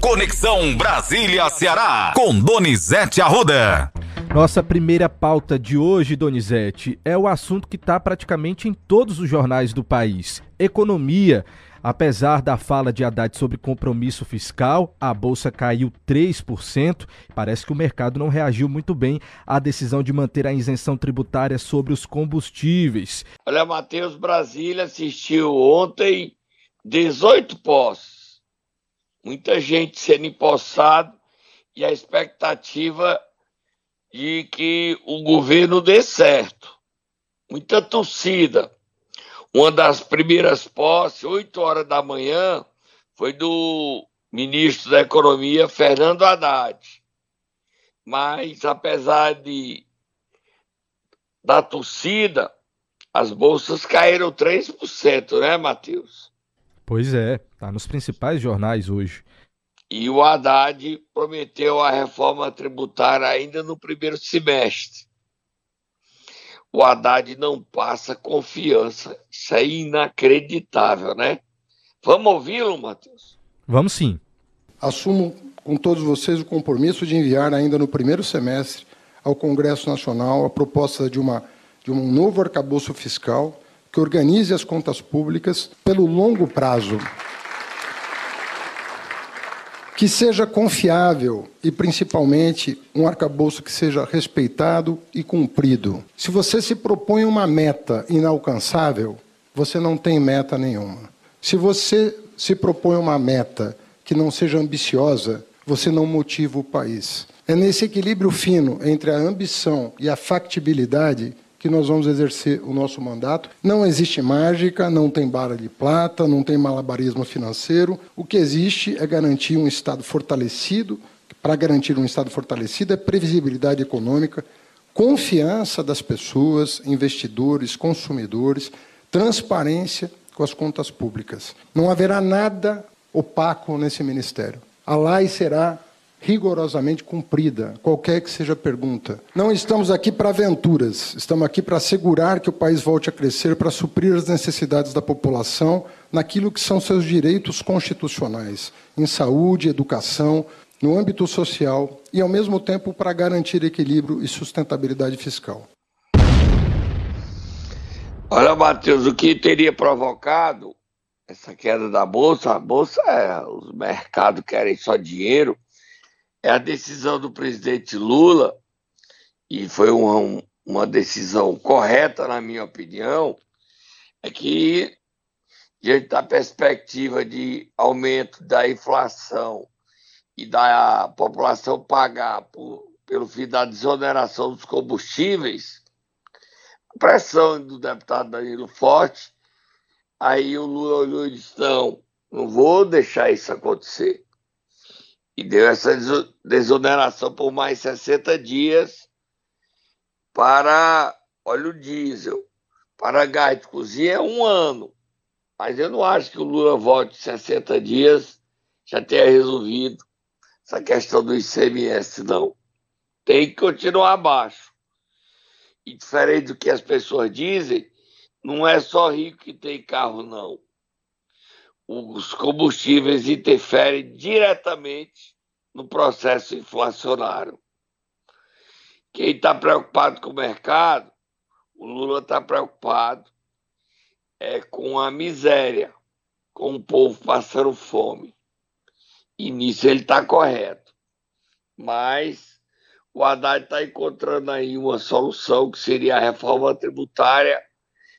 Conexão Brasília-Ceará, com Donizete Arruda. Nossa primeira pauta de hoje, Donizete, é o assunto que está praticamente em todos os jornais do país: economia. Apesar da fala de Haddad sobre compromisso fiscal, a bolsa caiu 3%. Parece que o mercado não reagiu muito bem à decisão de manter a isenção tributária sobre os combustíveis. Olha, Matheus, Brasília assistiu ontem 18 posses. Muita gente sendo empossado e a expectativa de que o governo dê certo. Muita torcida. Uma das primeiras posses, 8 horas da manhã, foi do ministro da Economia, Fernando Haddad. Mas, apesar de da torcida, as bolsas caíram 3%, né, Matheus? Pois é, tá nos principais jornais hoje. E o Haddad prometeu a reforma tributária ainda no primeiro semestre o Haddad não passa confiança. Isso é inacreditável, né? Vamos ouvi-lo, Matheus? Vamos sim. Assumo com todos vocês o compromisso de enviar ainda no primeiro semestre ao Congresso Nacional a proposta de, uma, de um novo arcabouço fiscal que organize as contas públicas pelo longo prazo que seja confiável e, principalmente, um arcabouço que seja respeitado e cumprido. Se você se propõe uma meta inalcançável, você não tem meta nenhuma. Se você se propõe uma meta que não seja ambiciosa, você não motiva o país. É nesse equilíbrio fino entre a ambição e a factibilidade que nós vamos exercer o nosso mandato. Não existe mágica, não tem bala de plata, não tem malabarismo financeiro. O que existe é garantir um Estado fortalecido. Para garantir um Estado fortalecido é previsibilidade econômica, confiança das pessoas, investidores, consumidores, transparência com as contas públicas. Não haverá nada opaco nesse ministério. A lei será rigorosamente cumprida, qualquer que seja a pergunta. Não estamos aqui para aventuras, estamos aqui para assegurar que o país volte a crescer, para suprir as necessidades da população naquilo que são seus direitos constitucionais, em saúde, educação, no âmbito social e, ao mesmo tempo, para garantir equilíbrio e sustentabilidade fiscal. Olha, Matheus, o que teria provocado essa queda da bolsa? A bolsa é, os mercados querem só dinheiro é a decisão do presidente Lula, e foi uma, uma decisão correta, na minha opinião, é que, diante da perspectiva de aumento da inflação e da população pagar por, pelo fim da desoneração dos combustíveis, a pressão do deputado Danilo Forte, aí o Lula olhou e disse: não, não vou deixar isso acontecer e deu essa desoneração por mais 60 dias para óleo diesel. Para gás de cozinha é um ano. Mas eu não acho que o Lula volte 60 dias já tenha resolvido essa questão do ICMS, não. Tem que continuar abaixo. E diferente do que as pessoas dizem, não é só rico que tem carro, não os combustíveis interferem diretamente no processo inflacionário. Quem está preocupado com o mercado, o Lula está preocupado é com a miséria, com o povo passando fome. E nisso ele está correto. Mas o Haddad está encontrando aí uma solução que seria a reforma tributária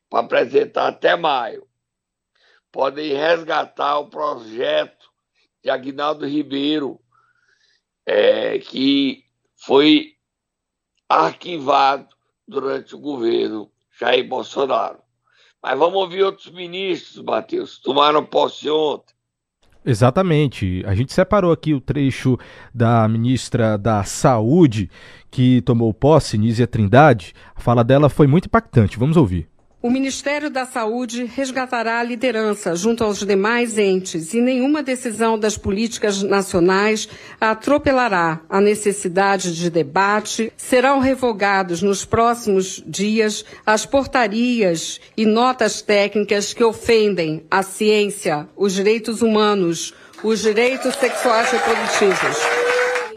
para apresentar até maio podem resgatar o projeto de Agnaldo Ribeiro, é, que foi arquivado durante o governo Jair Bolsonaro. Mas vamos ouvir outros ministros, Matheus. Tomaram posse ontem. Exatamente. A gente separou aqui o trecho da ministra da Saúde que tomou posse, Nízia Trindade. A fala dela foi muito impactante. Vamos ouvir. O Ministério da Saúde resgatará a liderança junto aos demais entes e nenhuma decisão das políticas nacionais atropelará a necessidade de debate. Serão revogados nos próximos dias as portarias e notas técnicas que ofendem a ciência, os direitos humanos, os direitos sexuais reprodutivos.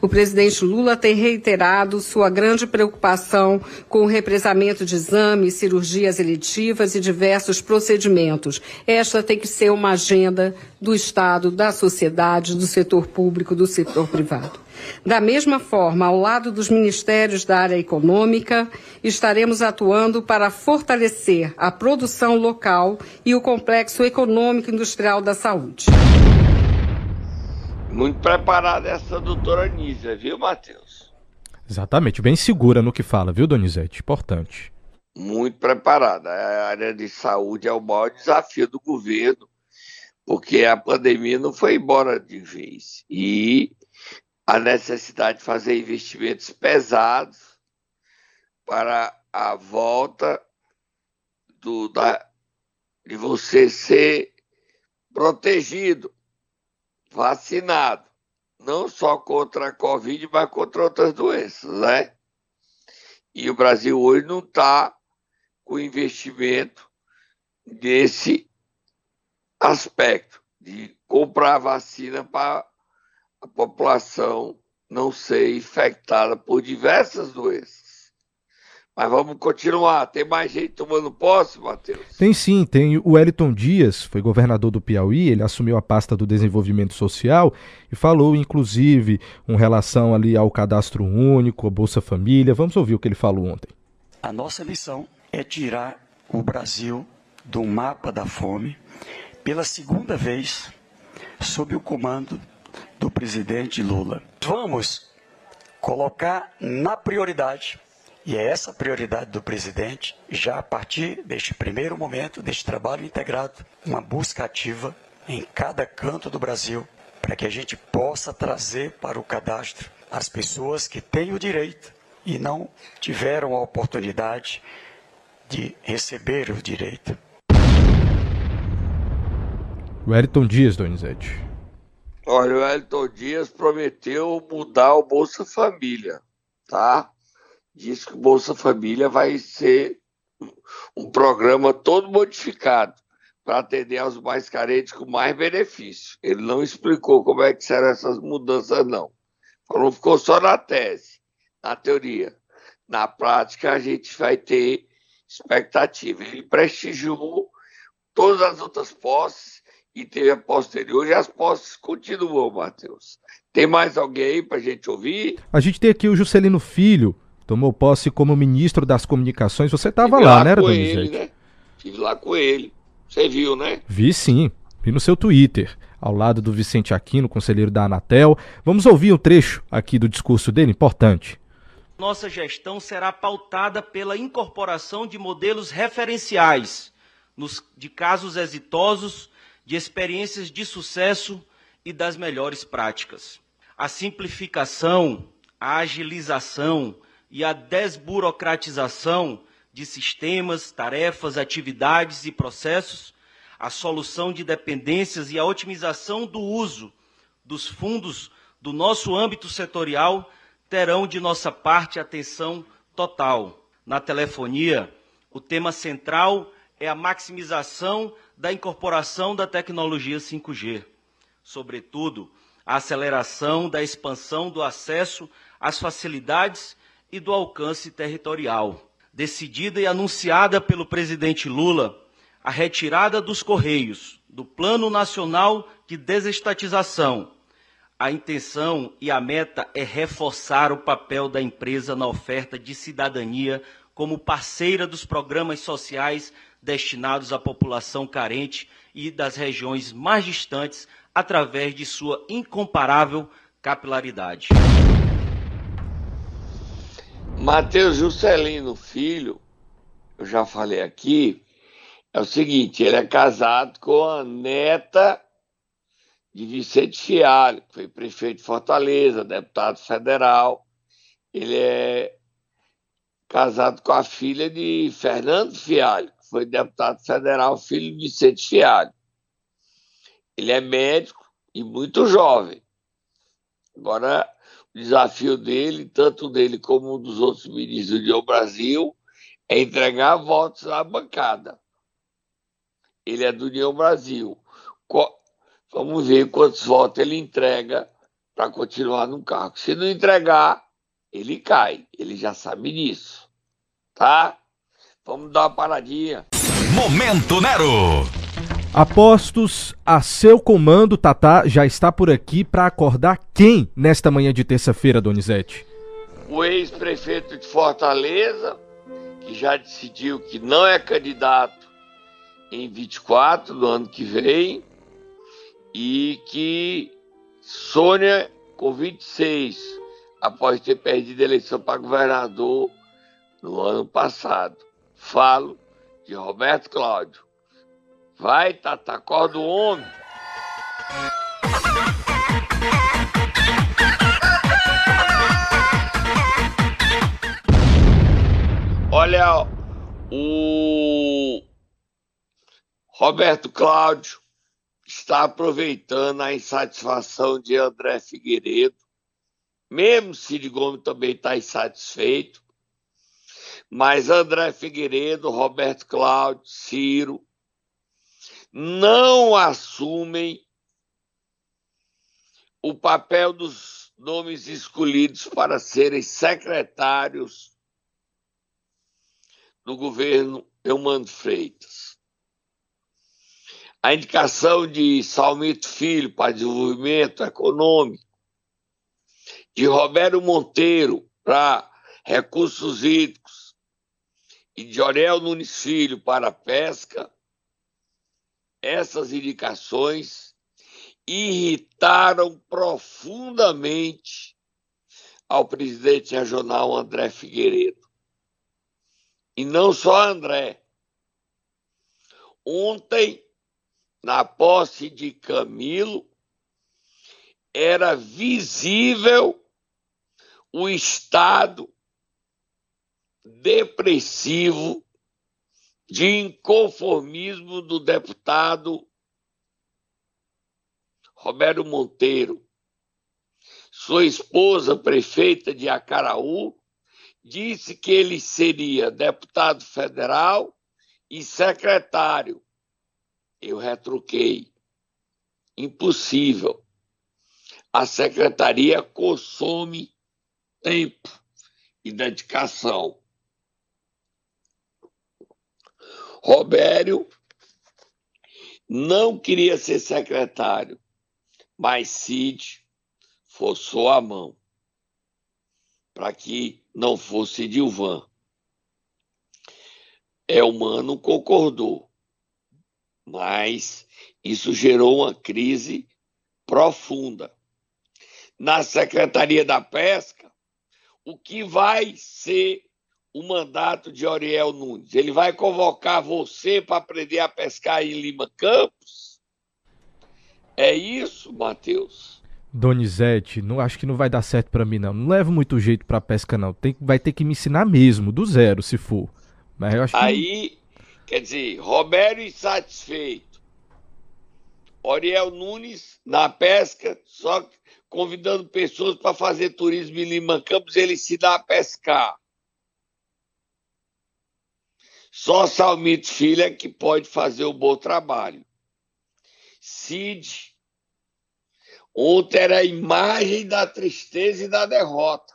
O presidente Lula tem reiterado sua grande preocupação com o represamento de exames, cirurgias eletivas e diversos procedimentos. Esta tem que ser uma agenda do Estado, da sociedade, do setor público, do setor privado. Da mesma forma, ao lado dos ministérios da área econômica, estaremos atuando para fortalecer a produção local e o complexo econômico industrial da saúde. Muito preparada essa doutora Nízia, viu, Matheus? Exatamente, bem segura no que fala, viu, Donizete? Importante. Muito preparada. A área de saúde é o maior desafio do governo, porque a pandemia não foi embora de vez. E a necessidade de fazer investimentos pesados para a volta do, da, de você ser protegido, vacinado, não só contra a Covid, mas contra outras doenças, né? E o Brasil hoje não está com investimento nesse aspecto de comprar vacina para a população não ser infectada por diversas doenças. Mas vamos continuar. Tem mais gente tomando posse, Matheus? Tem sim, tem o Wellington Dias, foi governador do Piauí, ele assumiu a pasta do desenvolvimento social e falou, inclusive, com relação ali ao cadastro único, a Bolsa Família. Vamos ouvir o que ele falou ontem. A nossa missão é tirar o Brasil do mapa da fome pela segunda vez sob o comando do presidente Lula. Vamos colocar na prioridade, e é essa a prioridade do presidente, já a partir deste primeiro momento, deste trabalho integrado, uma busca ativa em cada canto do Brasil, para que a gente possa trazer para o cadastro as pessoas que têm o direito e não tiveram a oportunidade de receber o direito. Wellington Dias, Donizete. Olha, o Elton Dias prometeu mudar o Bolsa Família, tá? Diz que o Bolsa Família vai ser um programa todo modificado para atender aos mais carentes com mais benefício. Ele não explicou como é que serão essas mudanças, não. Falou, ficou só na tese, na teoria. Na prática, a gente vai ter expectativa. Ele prestigiou todas as outras posses e teve a posterior e as posses continuam, Matheus. Tem mais alguém para a gente ouvir? A gente tem aqui o Juscelino Filho, tomou posse como ministro das comunicações. Você estava lá, lá, né, Donizete? Ele, né? Estive lá com ele. Você viu, né? Vi sim. Vi no seu Twitter, ao lado do Vicente Aquino, conselheiro da Anatel. Vamos ouvir um trecho aqui do discurso dele, importante. Nossa gestão será pautada pela incorporação de modelos referenciais nos, de casos exitosos de experiências de sucesso e das melhores práticas. A simplificação, a agilização e a desburocratização de sistemas, tarefas, atividades e processos, a solução de dependências e a otimização do uso dos fundos do nosso âmbito setorial terão de nossa parte atenção total. Na telefonia, o tema central é a maximização da incorporação da tecnologia 5G, sobretudo a aceleração da expansão do acesso às facilidades e do alcance territorial. Decidida e anunciada pelo presidente Lula, a retirada dos Correios do Plano Nacional de Desestatização. A intenção e a meta é reforçar o papel da empresa na oferta de cidadania como parceira dos programas sociais destinados à população carente e das regiões mais distantes através de sua incomparável capilaridade. Matheus Juscelino Filho, eu já falei aqui, é o seguinte, ele é casado com a neta de Vicente Fialho, que foi prefeito de Fortaleza, deputado federal. Ele é casado com a filha de Fernando Fialho, foi deputado federal, filho de Vicente Fialho. Ele é médico e muito jovem. Agora, desafio dele, tanto dele como dos outros ministros do Brasil, é entregar votos à bancada. Ele é do União Brasil. Vamos ver quantos votos ele entrega para continuar no cargo. Se não entregar, ele cai. Ele já sabe disso. Tá? Vamos dar uma paradinha. Momento Nero! Apostos a seu comando, Tatá já está por aqui para acordar quem nesta manhã de terça-feira, Donizete? O ex-prefeito de Fortaleza, que já decidiu que não é candidato em 24 do ano que vem, e que Sônia, com 26, após ter perdido a eleição para governador no ano passado. Falo de Roberto Cláudio. Vai, Tata, acorda o homem. Olha, o Roberto Cláudio está aproveitando a insatisfação de André Figueiredo, mesmo Cid Gomes também está insatisfeito, mas André Figueiredo, Roberto Cláudio, Ciro não assumem o papel dos nomes escolhidos para serem secretários do governo Eumano Freitas. A indicação de Salmito Filho para desenvolvimento econômico, de Roberto Monteiro para recursos hídricos e de Orel Nunes Filho para pesca, essas indicações irritaram profundamente ao presidente regional André Figueiredo. E não só André. Ontem, na posse de Camilo, era visível o estado depressivo de inconformismo do deputado Roberto Monteiro. Sua esposa, prefeita de Acaraú, disse que ele seria deputado federal e secretário. Eu retruquei. Impossível. A secretaria consome tempo e dedicação. Robério não queria ser secretário, mas Cid forçou a mão para que não fosse Dilvan. Elmano concordou, mas isso gerou uma crise profunda. Na Secretaria da Pesca, o que vai ser o mandato de Oriel Nunes? Ele vai convocar você para aprender a pescar em Lima Campos? É isso, Matheus? Donizete, não acho que não vai dar certo para mim não. Não levo muito jeito para pesca não. Tem, vai ter que me ensinar mesmo, do zero, se for. Mas eu acho Aí, que... quer dizer, Roberto insatisfeito. Oriel Nunes na pesca, só convidando pessoas para fazer turismo em Lima Campos, ele se dá a pescar. Só Salmito Filho é que pode fazer o bom trabalho. Cid Ontem era a imagem da tristeza e da derrota.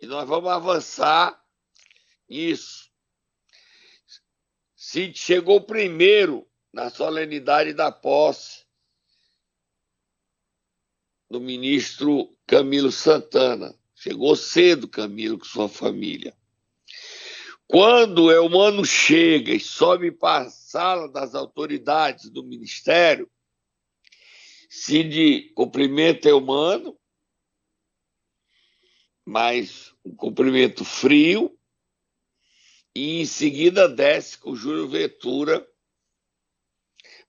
E nós vamos avançar nisso. Cid chegou primeiro na solenidade da posse do ministro Camilo Santana. Chegou cedo, Camilo, com sua família. Quando o Eumano chega e sobe para a sala das autoridades do ministério, Cid cumprimento é humano, mas um cumprimento frio, e em seguida desce com Júlio Ventura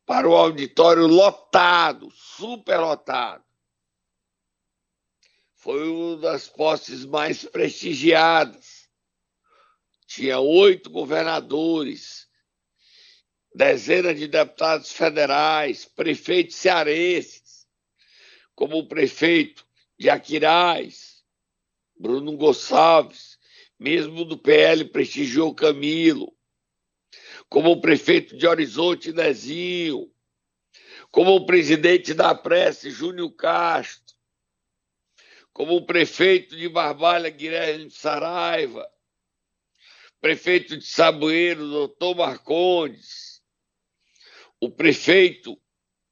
para o auditório lotado, super lotado. Foi uma das posses mais prestigiadas. Tinha oito governadores, dezenas de deputados federais, prefeitos cearenses, como o prefeito de Aquiraz, Bruno Gonçalves, mesmo do PL prestigiou Camilo, como o prefeito de Horizonte Nezinho, como o presidente da Prece, Júnior Castro, como o prefeito de Barbalha, Guilherme Saraiva, prefeito de Saboeiro, doutor Marcondes, o prefeito,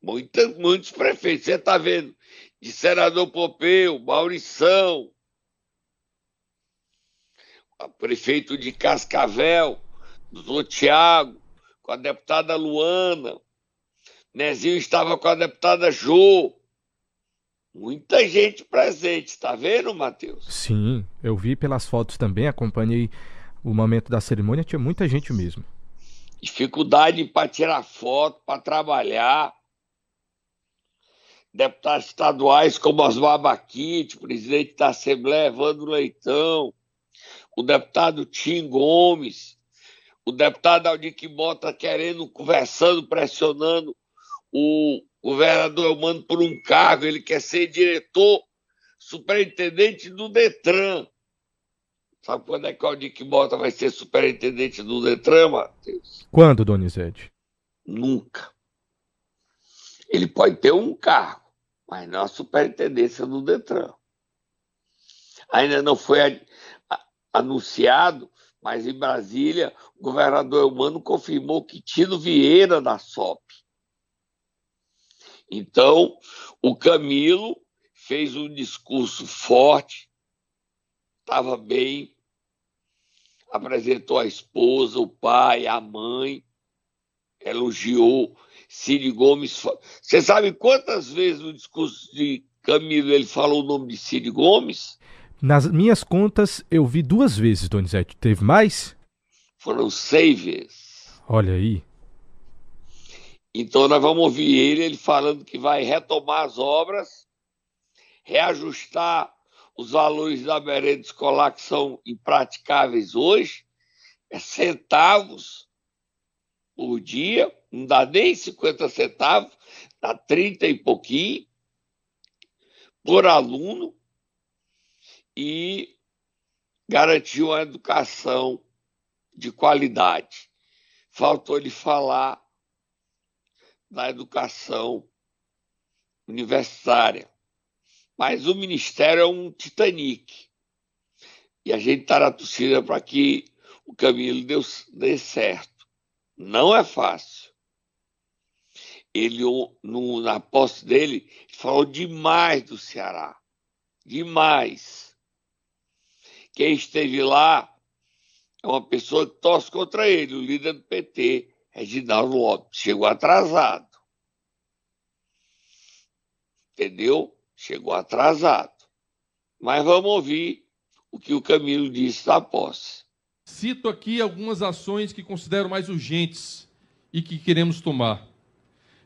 muitos prefeitos, você está vendo, de Senador Popeu, Maurição, o prefeito de Cascavel, doutor Tiago, com a deputada Luana, Nezinho estava com a deputada Jô. Muita gente presente, tá vendo, Matheus? Sim, eu vi pelas fotos também, acompanhei o momento da cerimônia, tinha muita gente mesmo. Dificuldade para tirar foto, para trabalhar. Deputados estaduais como Osmar Baquite, presidente da Assembleia, Evandro Leitão, o deputado Tim Gomes, o deputado Aldir Mota querendo, conversando, pressionando o governador Elmano por um cargo, ele quer ser diretor, superintendente do Detran. Sabe quando é que o Aldir Mota vai ser superintendente do Detran, Matheus? Quando, Donizete? Nunca. Ele pode ter um cargo, mas não a superintendência do Detran. Ainda não foi anunciado, mas em Brasília o governador Elmano confirmou que Tino Vieira da SOP. Então, o Camilo fez um discurso forte, estava bem, apresentou a esposa, o pai, a mãe, elogiou Cid Gomes. Você sabe quantas vezes no discurso de Camilo ele falou o nome de Cid Gomes? Nas minhas contas, eu vi duas vezes, Donizete. Teve mais? Foram seis vezes. Olha aí. Então nós vamos ouvir ele, ele falando que vai retomar as obras, reajustar os valores da merenda escolar que são impraticáveis hoje, é centavos por dia, não dá nem 50 centavos, dá 30 e pouquinho por aluno e garantiu uma educação de qualidade. Faltou ele falar da educação universitária. Mas o Ministério é um Titanic. E a gente está na torcida para que o Camilo dê, dê certo. Não é fácil. Ele, no, na posse dele, falou demais do Ceará. Demais. Quem esteve lá é uma pessoa que torce contra ele, o líder do PT, Reginaldo Lopes. Chegou atrasado. Entendeu? Chegou atrasado. Mas vamos ouvir o que o Camilo disse da posse. Cito aqui algumas ações que considero mais urgentes e que queremos tomar.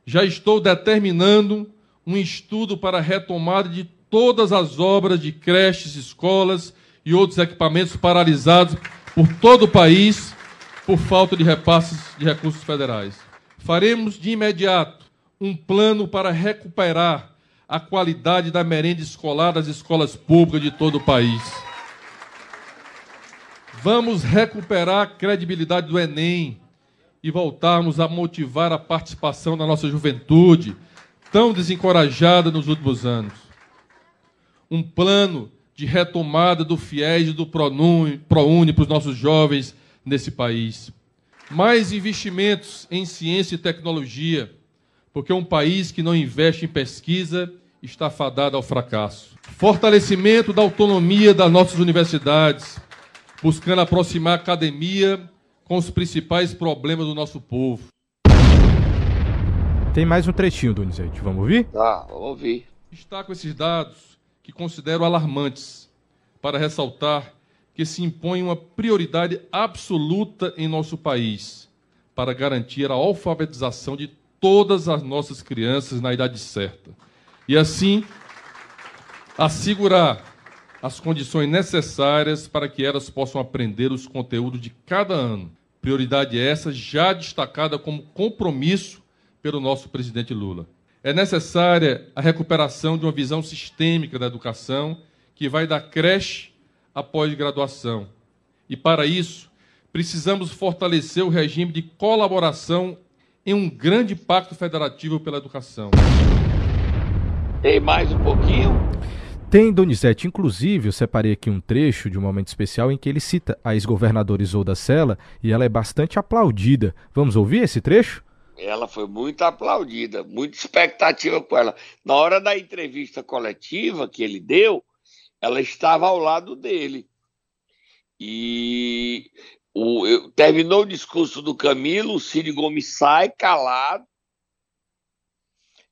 Já estou determinando um estudo para a retomada de todas as obras de creches, escolas e outros equipamentos paralisados por todo o país por falta de repasses de recursos federais. Faremos de imediato um plano para recuperar a qualidade da merenda escolar das escolas públicas de todo o país. Vamos recuperar a credibilidade do Enem e voltarmos a motivar a participação da nossa juventude, tão desencorajada nos últimos anos. Um plano de retomada do FIES e do ProUni para os nossos jovens nesse país. Mais investimentos em ciência e tecnologia, porque um país que não investe em pesquisa está fadado ao fracasso. Fortalecimento da autonomia das nossas universidades, buscando aproximar a academia com os principais problemas do nosso povo. Tem mais um trechinho, Donizete. Vamos ouvir? Tá, vamos ouvir. Destaco esses dados que considero alarmantes para ressaltar que se impõe uma prioridade absoluta em nosso país para garantir a alfabetização de todas as nossas crianças na idade certa. E assim, assegurar as condições necessárias para que elas possam aprender os conteúdos de cada ano. Prioridade essa já destacada como compromisso pelo nosso presidente Lula. É necessária a recuperação de uma visão sistêmica da educação que vai da creche à pós-graduação. E para isso, precisamos fortalecer o regime de colaboração em um grande pacto federativo pela educação. Tem mais um pouquinho? Tem, Donizete. Inclusive, eu separei aqui um trecho de um momento especial em que ele cita a ex-governadora Isolda Sela e ela é bastante aplaudida. Vamos ouvir esse trecho? Ela foi muito aplaudida, muita expectativa com ela. Na hora da entrevista coletiva que ele deu, ela estava ao lado dele. E o, eu, terminou o discurso do Camilo, o Cid Gomes sai calado.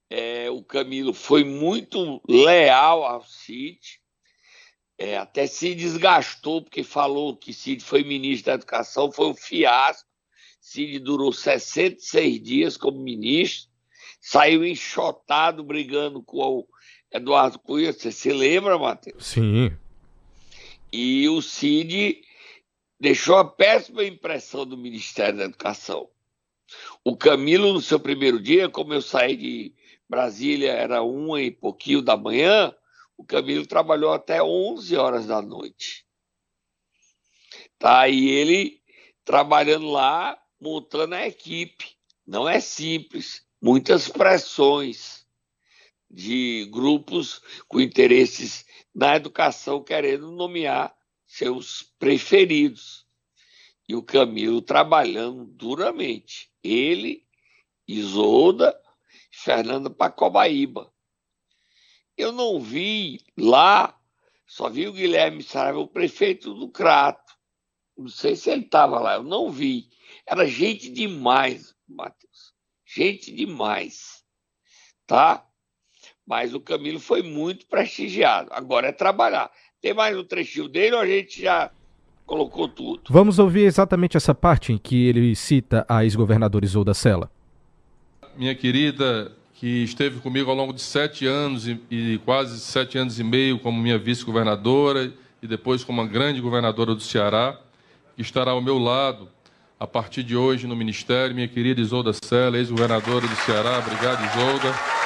É, o Camilo foi muito leal ao Cid, é, até se desgastou, porque falou que Cid foi ministro da Educação, foi um fiasco. Cid durou 66 dias como ministro, saiu enxotado brigando com o Eduardo Cunha. Você se lembra, Matheus? Sim. E o Cid deixou a péssima impressão do Ministério da Educação. O Camilo, no seu primeiro dia, como eu saí de Brasília, era uma e pouquinho da manhã, o Camilo trabalhou até 11 horas da noite. Tá, e ele trabalhando lá, montando a equipe. Não é simples, muitas pressões de grupos com interesses na educação querendo nomear seus preferidos. E o Camilo trabalhando duramente. Ele, Isolda Fernanda Pacobaíba. Eu não vi lá, só vi o Guilherme Saraiva, o prefeito do Crato. Não sei se ele estava lá, eu não vi. Era gente demais, Matheus. Gente demais. Tá? Mas o Camilo foi muito prestigiado. Agora é trabalhar. Tem mais um trechinho dele ou a gente já colocou tudo? Vamos ouvir exatamente essa parte em que ele cita a ex-governadora Isolda Sela. Minha querida, que esteve comigo ao longo de sete anos e, e quase sete anos e meio como minha vice-governadora e depois como uma grande governadora do Ceará, que estará ao meu lado a partir de hoje no Ministério, minha querida Isolda Sela, ex-governadora do Ceará. Obrigado, Isolda.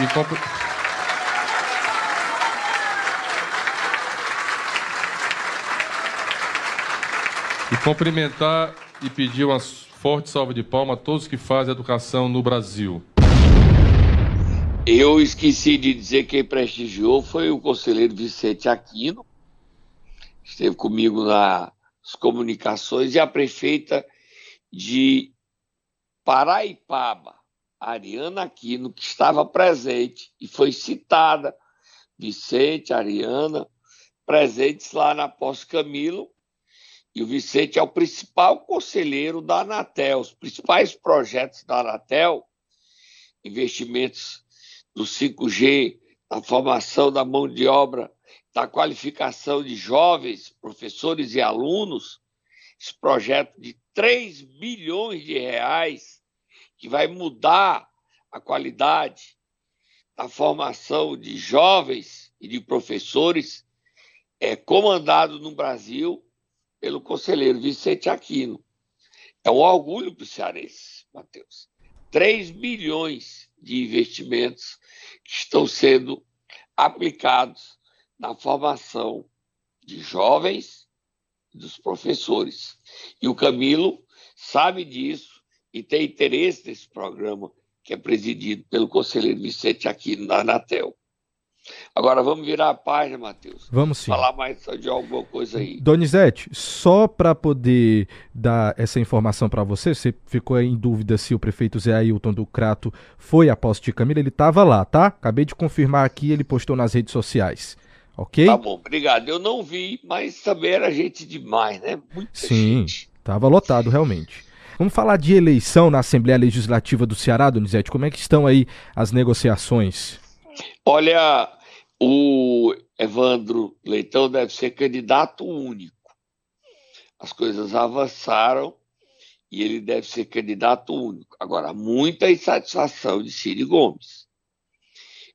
E, comp... e cumprimentar e pedir uma forte salva de palmas a todos que fazem educação no Brasil. Eu esqueci de dizer quem prestigiou foi o conselheiro Vicente Aquino, esteve comigo nas comunicações, e a prefeita de Paraipaba, Ariana Aquino, que estava presente e foi citada, Vicente, Ariana, presentes lá na Pós Camilo, e o Vicente é o principal conselheiro da Anatel. Os principais projetos da Anatel, investimentos do 5G, da formação da mão de obra, da qualificação de jovens, professores e alunos, esse projeto de 3 bilhões de reais que vai mudar a qualidade da formação de jovens e de professores, é comandado no Brasil pelo conselheiro Vicente Aquino. É um orgulho para o cearense, Matheus. 3 bilhões de investimentos que estão sendo aplicados na formação de jovens e dos professores. E o Camilo sabe disso e tem interesse nesse programa que é presidido pelo conselheiro Vicente Aquino da Anatel. Agora vamos virar a página, Matheus. Vamos sim. Falar mais de alguma coisa aí. Donizete, só para poder dar essa informação para você, você ficou em dúvida se o prefeito Zé Ailton do Crato foi a posse de Camila, ele estava lá, tá? Acabei de confirmar aqui, ele postou nas redes sociais. Ok? Tá bom, obrigado. Eu não vi, mas também era gente demais, né? Muita Sim, gente. Tava lotado realmente. Vamos falar de eleição na Assembleia Legislativa do Ceará, Donizete. Como é que estão aí as negociações? Olha, o Evandro Leitão deve ser candidato único. As coisas avançaram e ele deve ser candidato único. Agora, muita insatisfação de Ciro Gomes.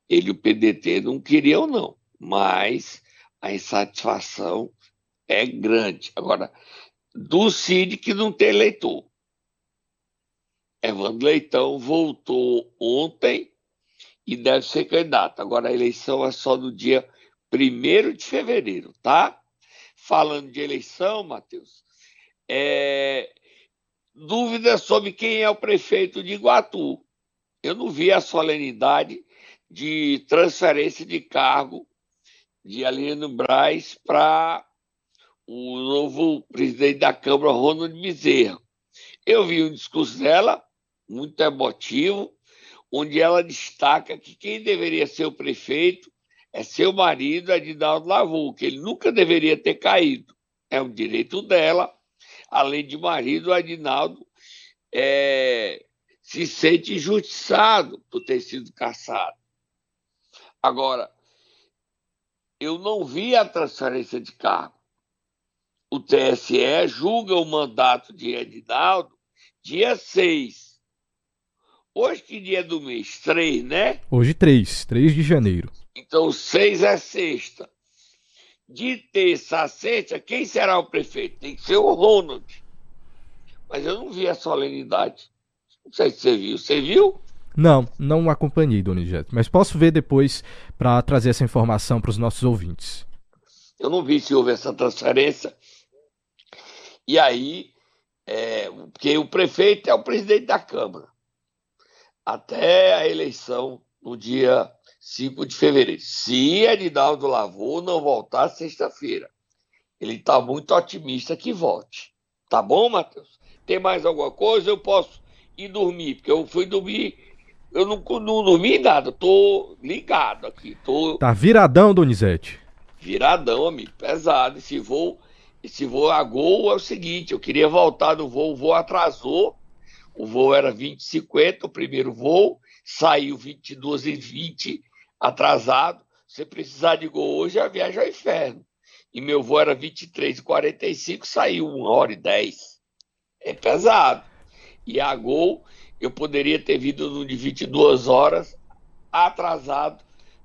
Ele e o PDT não queriam, não, mas a insatisfação é grande. Agora, do Cid que não tem eleitor. Evandro Leitão voltou ontem e deve ser candidato. Agora a eleição é só no dia 1 de fevereiro, tá? falando de eleição, Matheus, é, dúvida sobre quem é o prefeito de Iguatu. Eu não vi a solenidade de transferência de cargo de Aline Braz para o novo presidente da Câmara, Ronald Bezerra. Eu vi um discurso dela, muito emotivo, onde ela destaca que quem deveria ser o prefeito é seu marido, Adinaldo Lavou, que ele nunca deveria ter caído. É um direito dela. Além de marido, Adinaldo é, se sente injustiçado por ter sido caçado. Agora, eu não vi a transferência de cargo. O TSE julga o mandato de Edinaldo dia 6. Hoje que dia do mês? 3, né? Hoje 3, 3 de janeiro. Então 6 é sexta. De terça a sexta, quem será o prefeito? Tem que ser o Ronald. Mas eu não vi a solenidade. Não sei se você viu. Você viu? Não, não acompanhei, Donizete, mas posso ver depois para trazer essa informação para os nossos ouvintes. Eu não vi se houve essa transferência. E aí, é, porque o prefeito é o presidente da Câmara. Até a eleição no dia 5 de fevereiro. Se Edinaldo Lavou não voltar sexta-feira, ele está muito otimista que volte. Tá bom, Matheus? Tem mais alguma coisa? Eu posso ir dormir, porque eu fui dormir eu não, não dormi nada, tô ligado aqui. Tô... Tá viradão, Donizete. Viradão, amigo, pesado. Esse voo, esse voo a gol é o seguinte, eu queria voltar no voo, o voo atrasou. O voo era 20h50, o primeiro voo, saiu 22 e 20 atrasado. Se precisar de gol hoje, a viagem ao inferno. E meu voo era 23 e 45, saiu 1 hora e 10. É pesado. E a gol eu poderia ter vindo no de 22 horas, atrasado,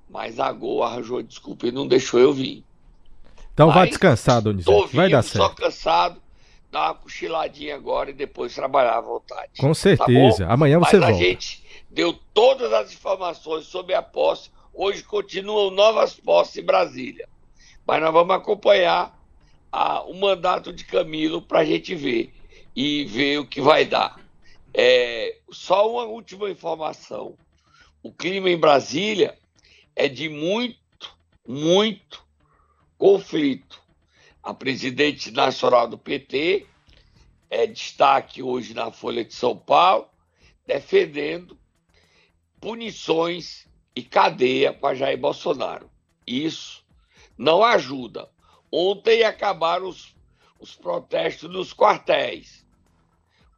mas a Gol arranjou desculpa e não deixou eu vir. Então mas, vai descansar, Donizete, vai dar certo. Só cansado, dar uma cochiladinha agora e depois trabalhar à vontade. Com certeza, tá amanhã você mas volta. a gente deu todas as informações sobre a posse, hoje continuam novas posses em Brasília. Mas nós vamos acompanhar a, o mandato de Camilo para a gente ver e ver o que vai dar. É, só uma última informação. O clima em Brasília é de muito, muito conflito. A presidente nacional do PT é destaque hoje na Folha de São Paulo, defendendo punições e cadeia para Jair Bolsonaro. Isso não ajuda. Ontem acabaram os, os protestos nos quartéis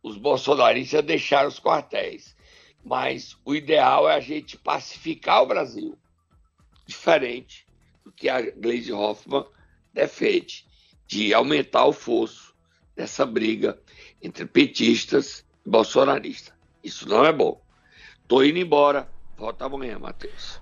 os bolsonaristas deixaram os quartéis. Mas o ideal é a gente pacificar o Brasil, diferente do que a Gleisi Hoffmann defende, de aumentar o fosso dessa briga entre petistas e bolsonaristas. Isso não é bom. Tô indo embora. Volta amanhã, Matheus.